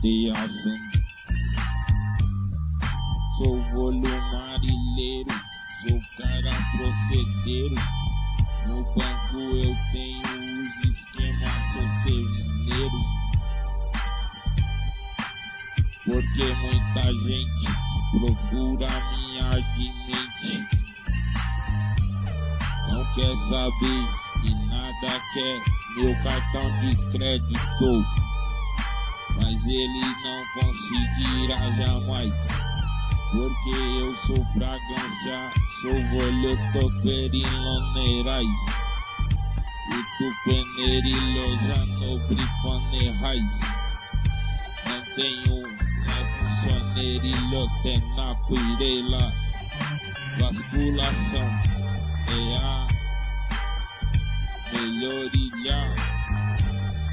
Dios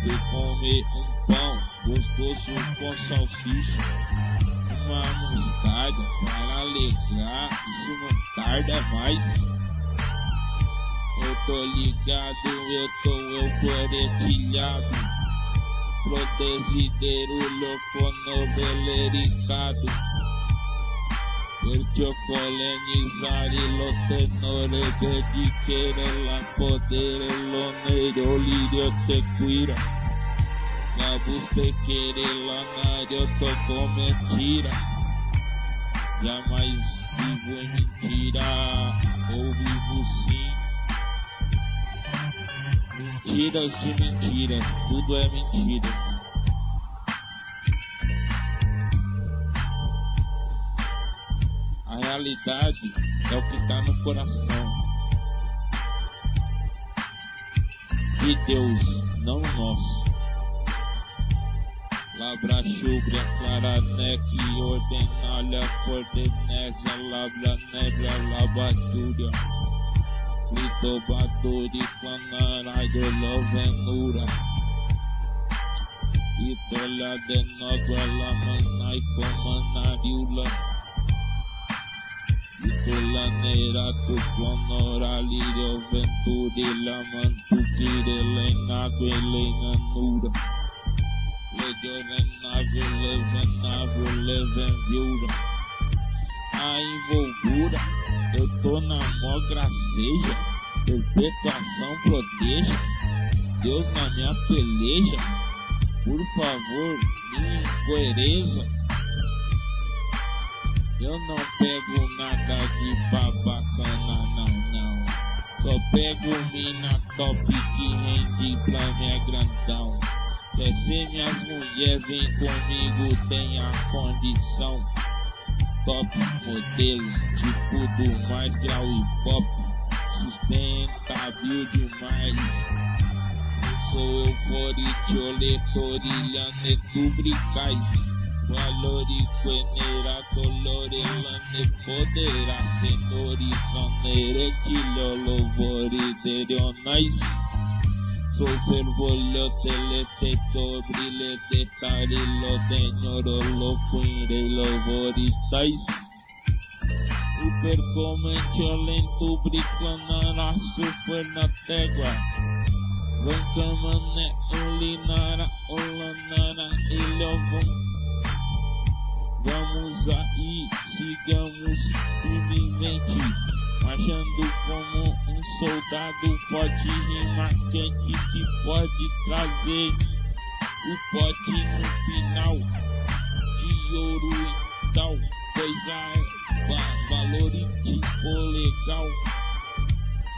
Se comer um pão gostoso com salsicha, uma mostarda para alegrar, isso não tarda mais. Eu tô ligado, eu tô euforetilhado, protesideiro louco novelericado. Perciò polenizzare lo tenore per dichiare la potere lo nero lirio te cuira La busca quiere la nario toco mentira. Jamais vivo em mentira ou vivo sim. Mentiras de mentiras, tudo é mentira. A realidade é o que está no coração. De Deus, não o nosso. La Brașov, Clara Nechi, Ordinală, Fortineză, la Blanera, la Basuria. Cristobaduri, Fana, Raio, Lovenura. Isola de Nova, la Mânai, Comandariula. Isola Nera, cu Fonora, Lirio, Venturi, la Mântuchire, Lena, Velena, Nura. Lenague lenanura Legerenave levenave levenviura A envolvura, eu tô na mó graceja Perpetuação proteja Deus na minha peleja Por favor, minha incoerência eu não pego nada de babacana, não, não. Só pego mina top que rende pra minha grandão. Quer ser minhas mulheres, vem comigo, tem a condição. Top modelo, tipo do mais grau e pop. Sustentável demais. Sou euforite, oletorilha, netubricais. Valori quenera colore lane podera senori sonere kilo lovori derionais So fervoglio teleteto brile detari lo degnoro lo quire lovori tais Supercomente lento brincando na super na tégua. Vancamane ulinara olanara ilhovum Vamos aí, sigamos firmemente Marchando como um soldado Pode rimar quente que pode trazer O pote no final De ouro e tal? Pois a valorite o legal.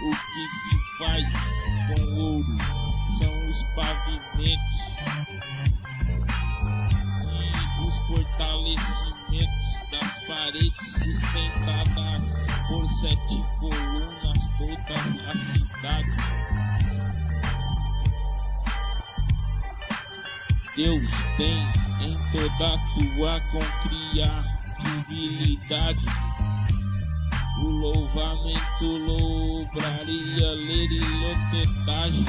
O que se faz com ouro São os pavimentos E os fortalecimentos das paredes sustentadas por sete colunas toda a cidade. Deus tem em toda a tua concriatividade o louvamento, louvaria, ler e lotetagem,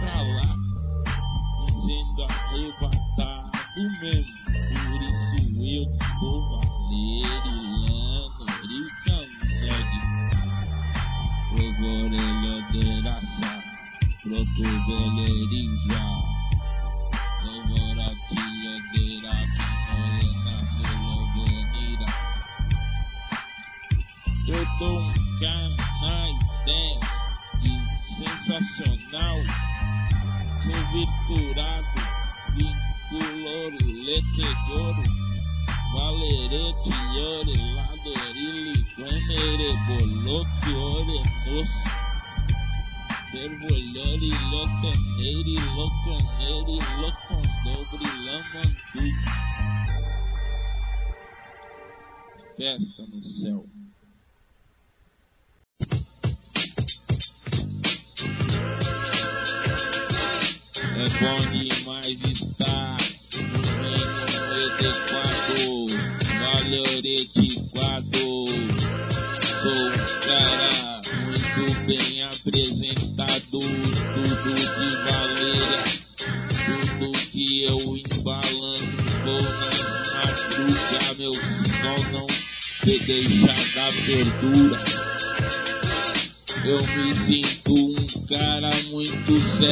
queria voloteore vos. Ser volori locan eri locan eri locan dobri laman Festa no céu.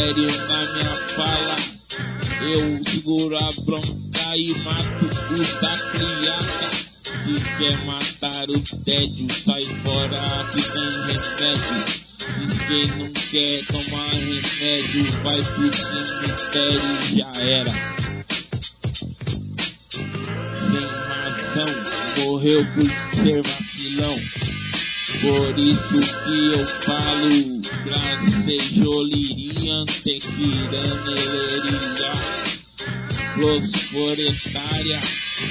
Sério na minha fala. Eu seguro a bronca e mato o da criada. Se quer matar o tédio, sai fora que tem remédio. Diz quem não quer tomar remédio, vai pro cemitério já era. Sem razão, morreu por ser vacilão. Por isso que eu falo, gracejoliria, tequiraneria, fosforetária,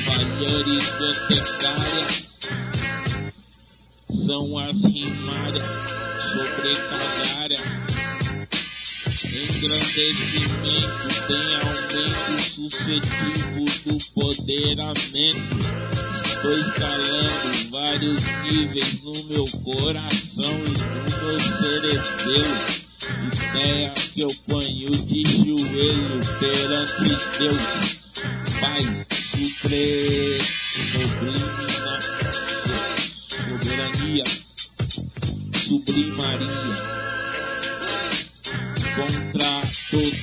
valhorizotecária, são as rimárias, sobrecargária, engrandecimento, tem aumento suscetível do poderamento. Estou escalando vários níveis no meu coração e no meu cerebelo. Ideia que eu ponho de joelho perante Deus. Pai Supremo,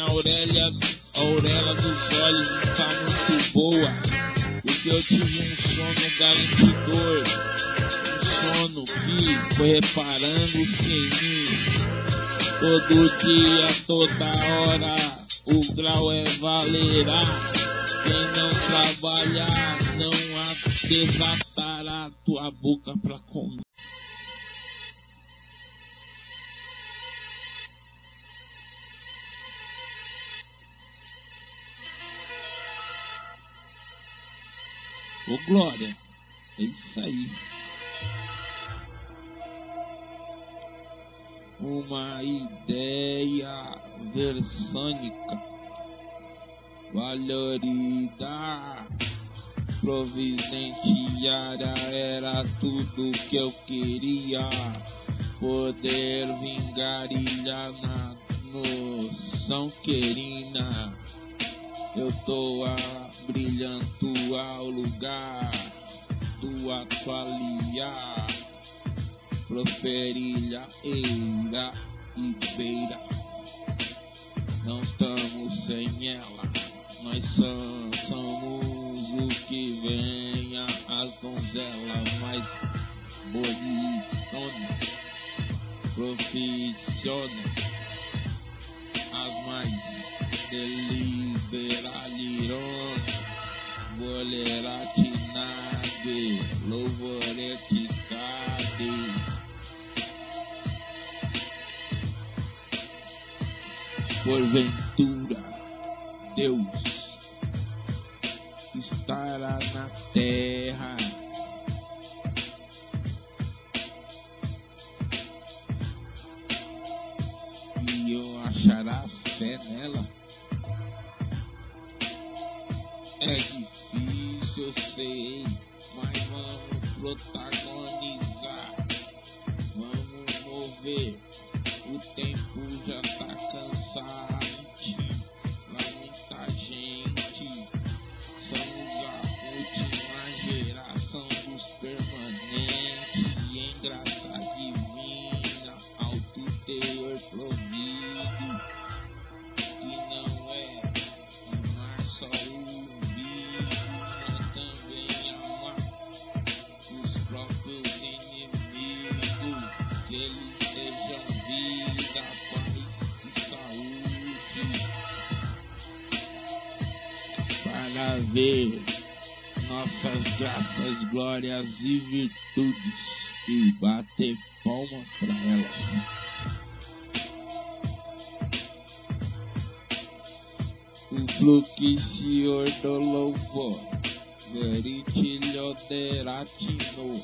Minha Aurélia, Aurélia dos olhos está muito boa, porque eu tive um sono garantidor, um sono que foi reparando-se em mim. Todo dia, toda hora, o grau é valerá. Quem não trabalhar não desatar a tua boca pra Ô Glória, é isso aí. Uma ideia versânica, valorida, providenciária era tudo que eu queria. Poder vingarilhar na noção querina. Eu tô a brilhando ao lugar do atualiar, proferilha, eira e beira. Não estamos sem ela, nós somos o que venha as donzelas mais bonitonas, profissionais, as mais deliberalironas volerá que nade, louvore que cade. Porventura, Deus estará na terra. E eu achará fé nela. É difícil, eu sei, mas vamos protagonizar. Vamos mover. Ver nossas graças, glórias e virtudes e bater palmas para elas. O Fluxior do louvor, veritilho deratino,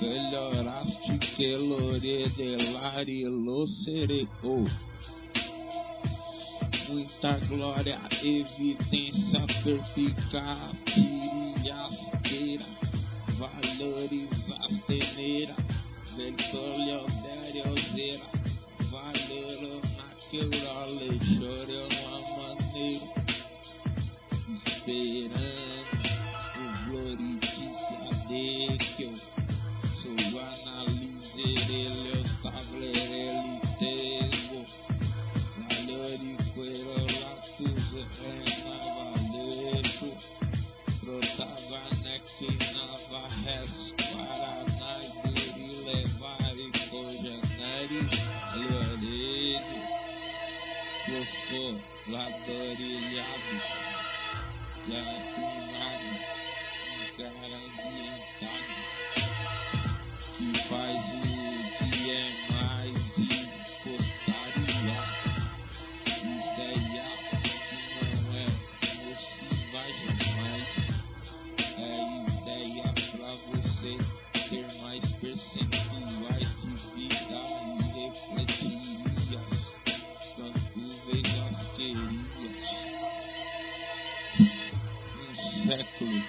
melhoraste que lore delari lo sereo. Muita glória, evidência perspicaz, valorizasteneira, vertolio derioseira, Mm.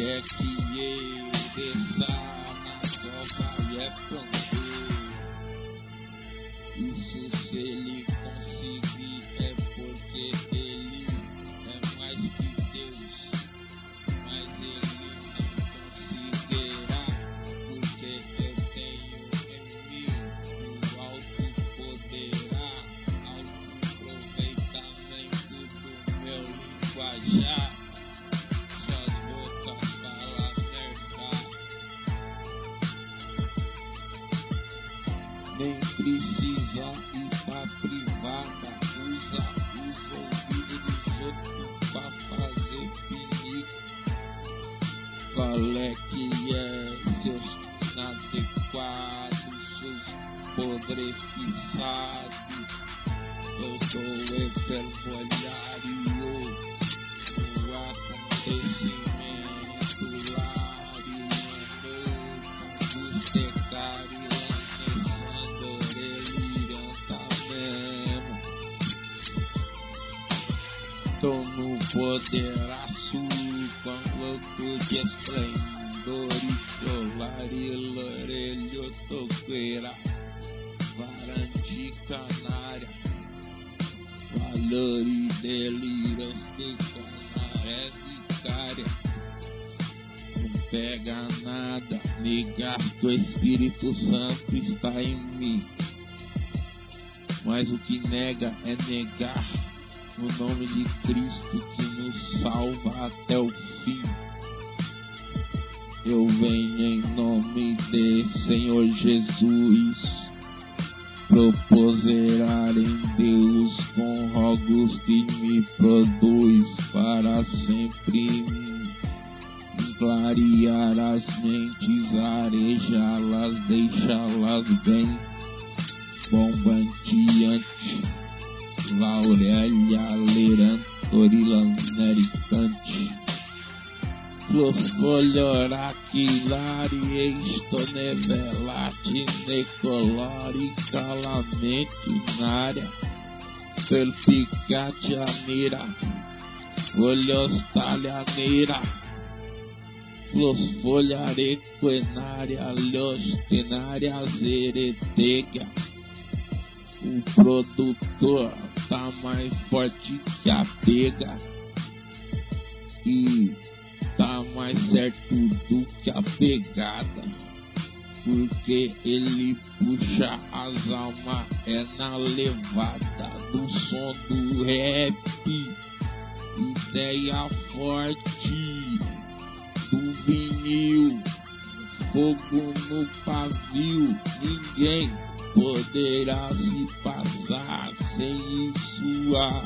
É que ele está na cova e podres pisados? Eu sou hiperbolhário no acontecimento lário, deliranta mesmo. Tô no poderaço com louco de esplendor e solar e lorelho toqueira, varante canária, valor e delírios de canaré vicária. Não pega nada, negar que o Espírito Santo está em mim. Mas o que nega é negar o nome de Cristo que nos salva até o fim. Eu venho em nome de Senhor Jesus proposerar em Deus com rogos que me produz para sempre clarear as mentes, arejá-las, deixá-las bem bombanteante, laurélia, lerantorilanericante. Los coloracilari, estonevelati, necolori, calamente, nária, perpicate a mira, olhos talhaneira, los folharequenária, los tenária, zeretega. O produtor tá mais forte que a pega e mais certo do que a pegada. Porque ele puxa as almas é na levada do som do rap. Ideia forte do vinil, fogo no pavio, ninguém poderá se passar sem isso a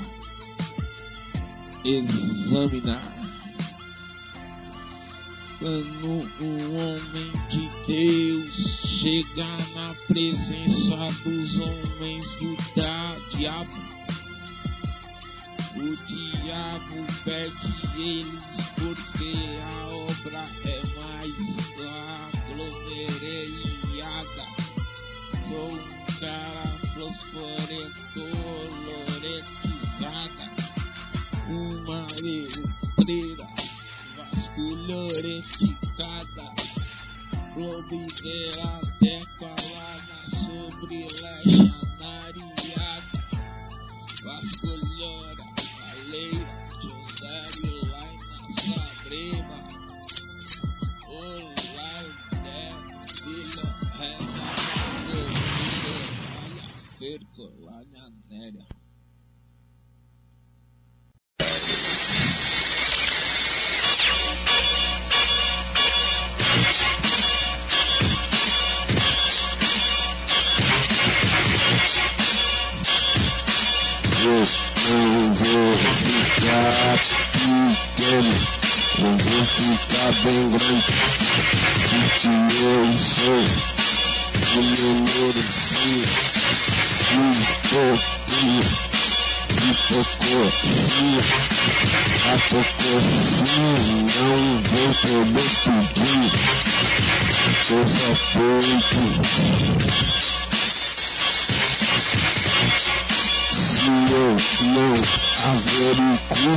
examinar. Quando um homem de Deus chega na presença dos homens do diabo, o diabo perde eles porque a obra é a hipocrisia não vem poder pedir, eu só peito. Se eu não averiguo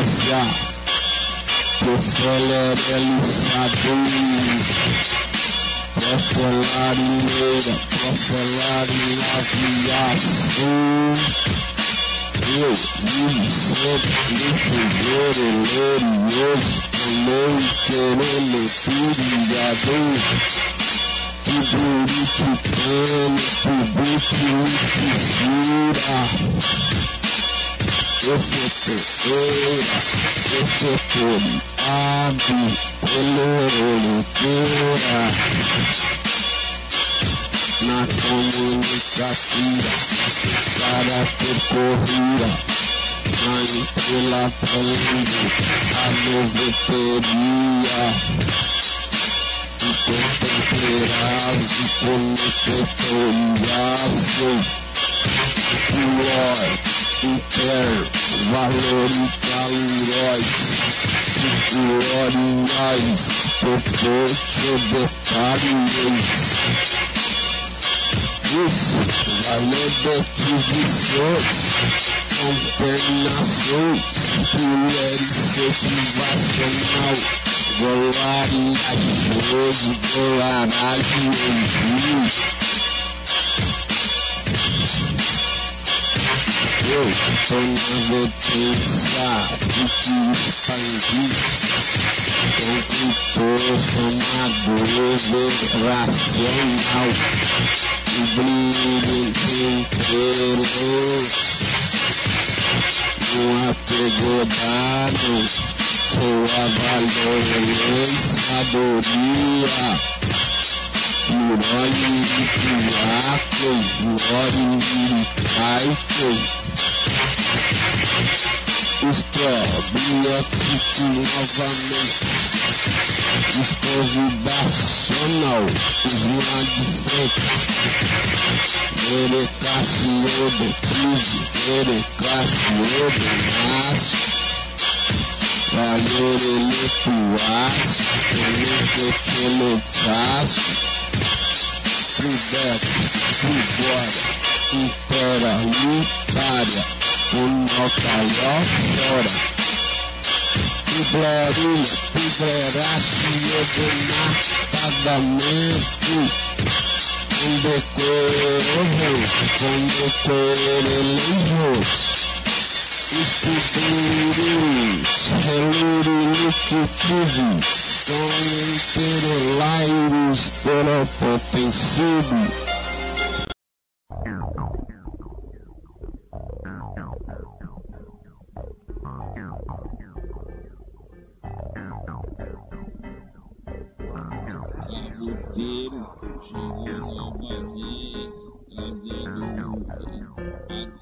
óssea, que acelera lixador. Pra falar em leira, pra falar em aviação. Eu vivo sempre no fevereiro, glorioso, também querendo tudo, Tudo que tem, tudo que fissura. Efetueira, efetuado, coloritura na comunicativa para percorrida na entrelaçando a noveteria e contemplerás e conectoriaço Lord inter, valor e calorões, gloriais, proporcio detalhes. Isso, valeditivos, conternações, mulheres motivacional, gloragem, Jesus. Eu sou uma potência de que expandi Construtor, somador, racional O brilho inteiro Um apego dado Sua valorizadoria Glória de Piaco, glória de Caico Estrobiótico novamente. Escovidacional. Os lá de frente. Erecaciodo, tive. Erecaciodo, maço. Valor eletuaço. Eletelotaço. Pudeco, pudora. Impera, lutária Unocaió fora. Piblerina, pibleracio do pagamento. Com decorosão, com decorelejos. Estuduros, relurilicutivo. Com interolairos, poropotensivo. Garoteiro, dinheiro, fazer, trazendo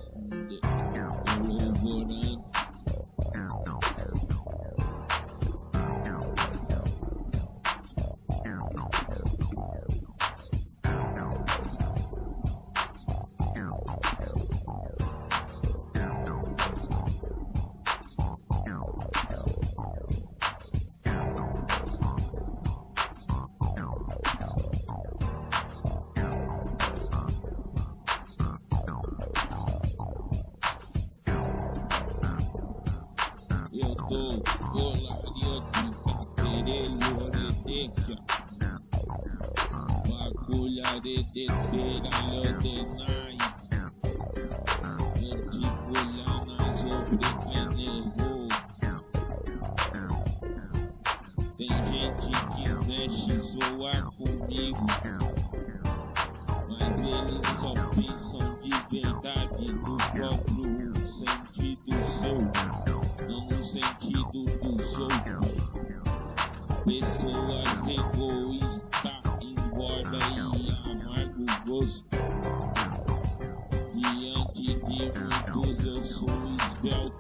mas eu sou esbelto.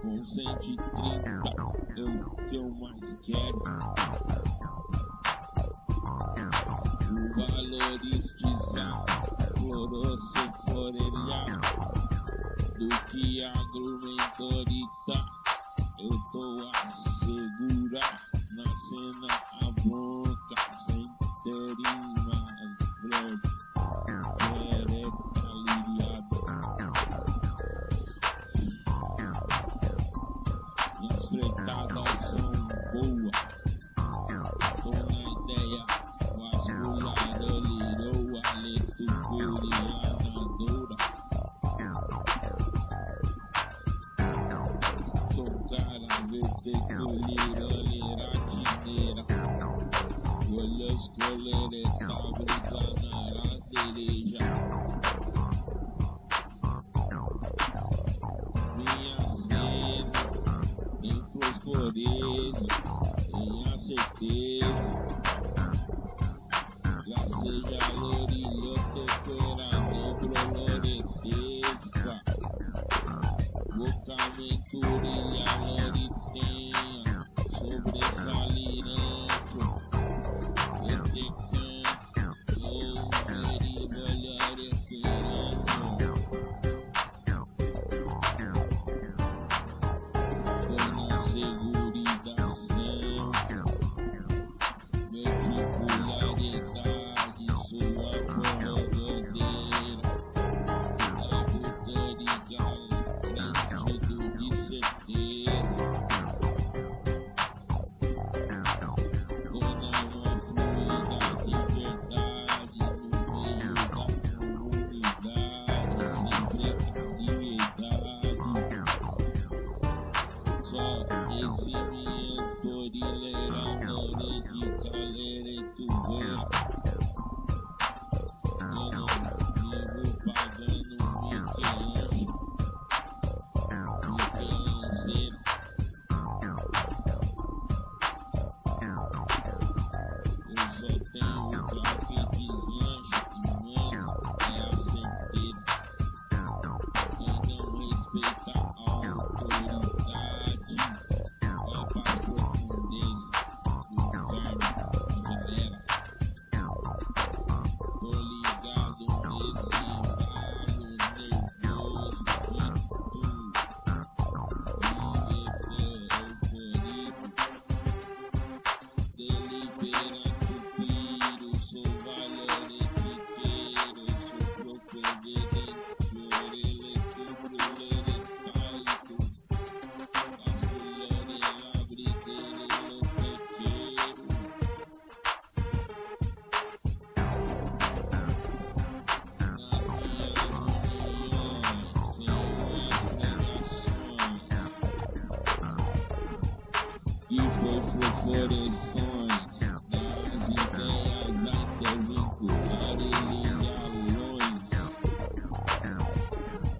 Com 130 eu o que eu mais quero.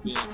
Yeah.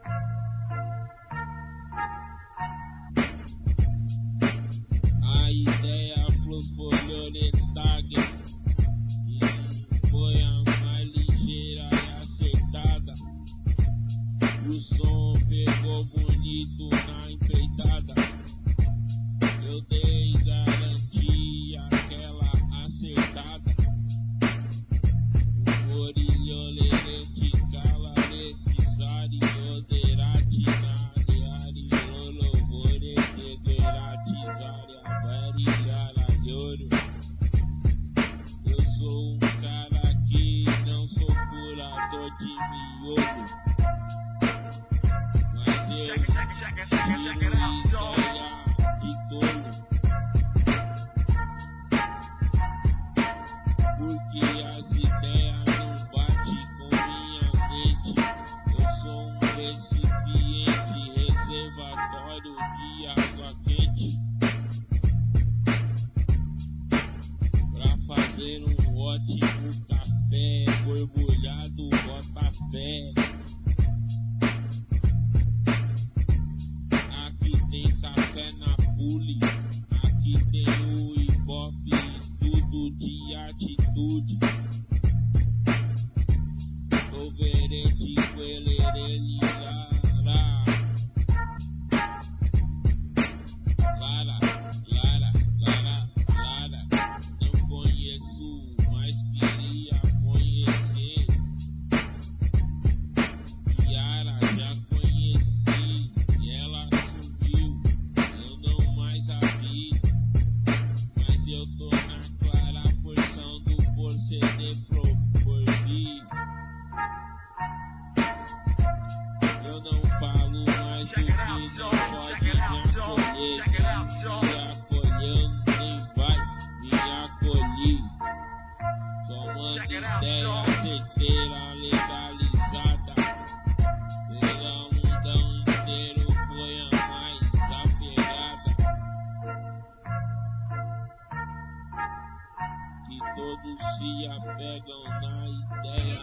todos se apegam na ideia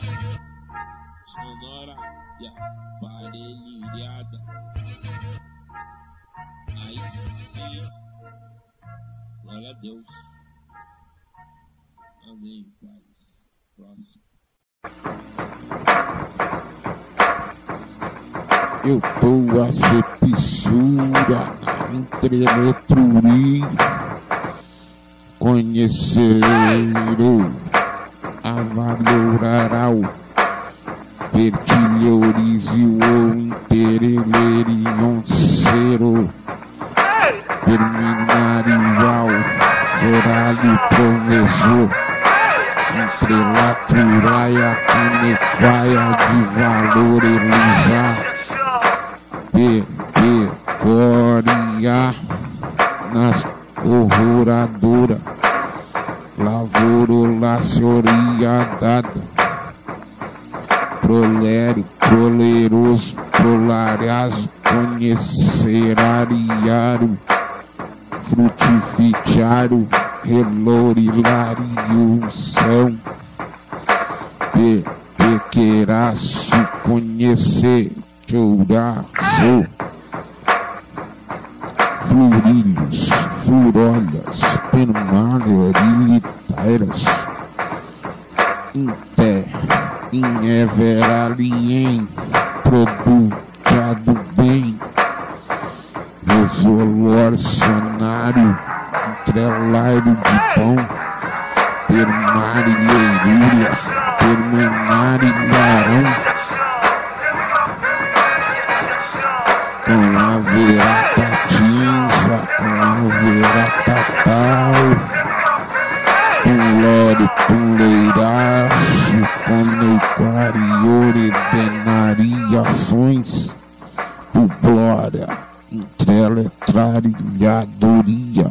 sonora e aparelhada. Aí glória a Deus. Amém, Pai. Próximo. Eu tô a ser pissura, entremetrurina conhecer a valoraral, pertilhores e o interelerion cero, terminarival, foralho professor, entrelaturaia, canecaia de valor elusar, perpecoria nas horroradora, lavoro la senhoriadada, prolério, proleroso, prolariaso, conhecerariário, frutificiário, relorilário, são, pe, pequeraço, conhecer, chorar, sou lourilhos, furogas, permário, militeiras, em pé, em everalien, produtado bem, resolorcionário, entrelairo de pão, permário, leirúria, permanário, larão, não haverá patinho caveira tatal Pulori, puleiraço, conecariore, venariações Publória, entreletrarilhadoria,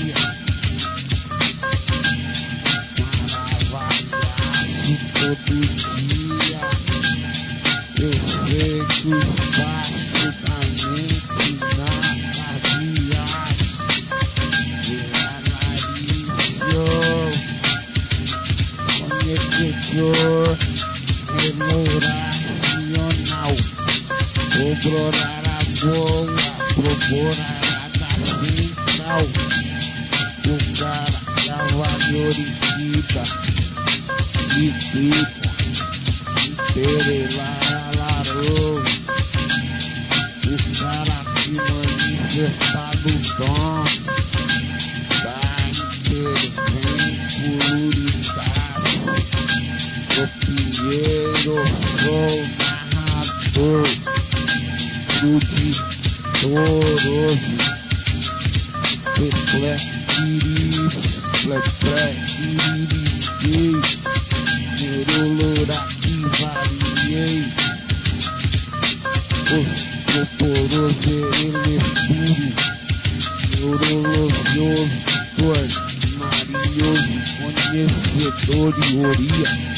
doloroso. Reflexiris, reflexiris, nerolora que variei. Osteoporoso, ele escuro, neurologioso, foi marioso, conhecedor e oria.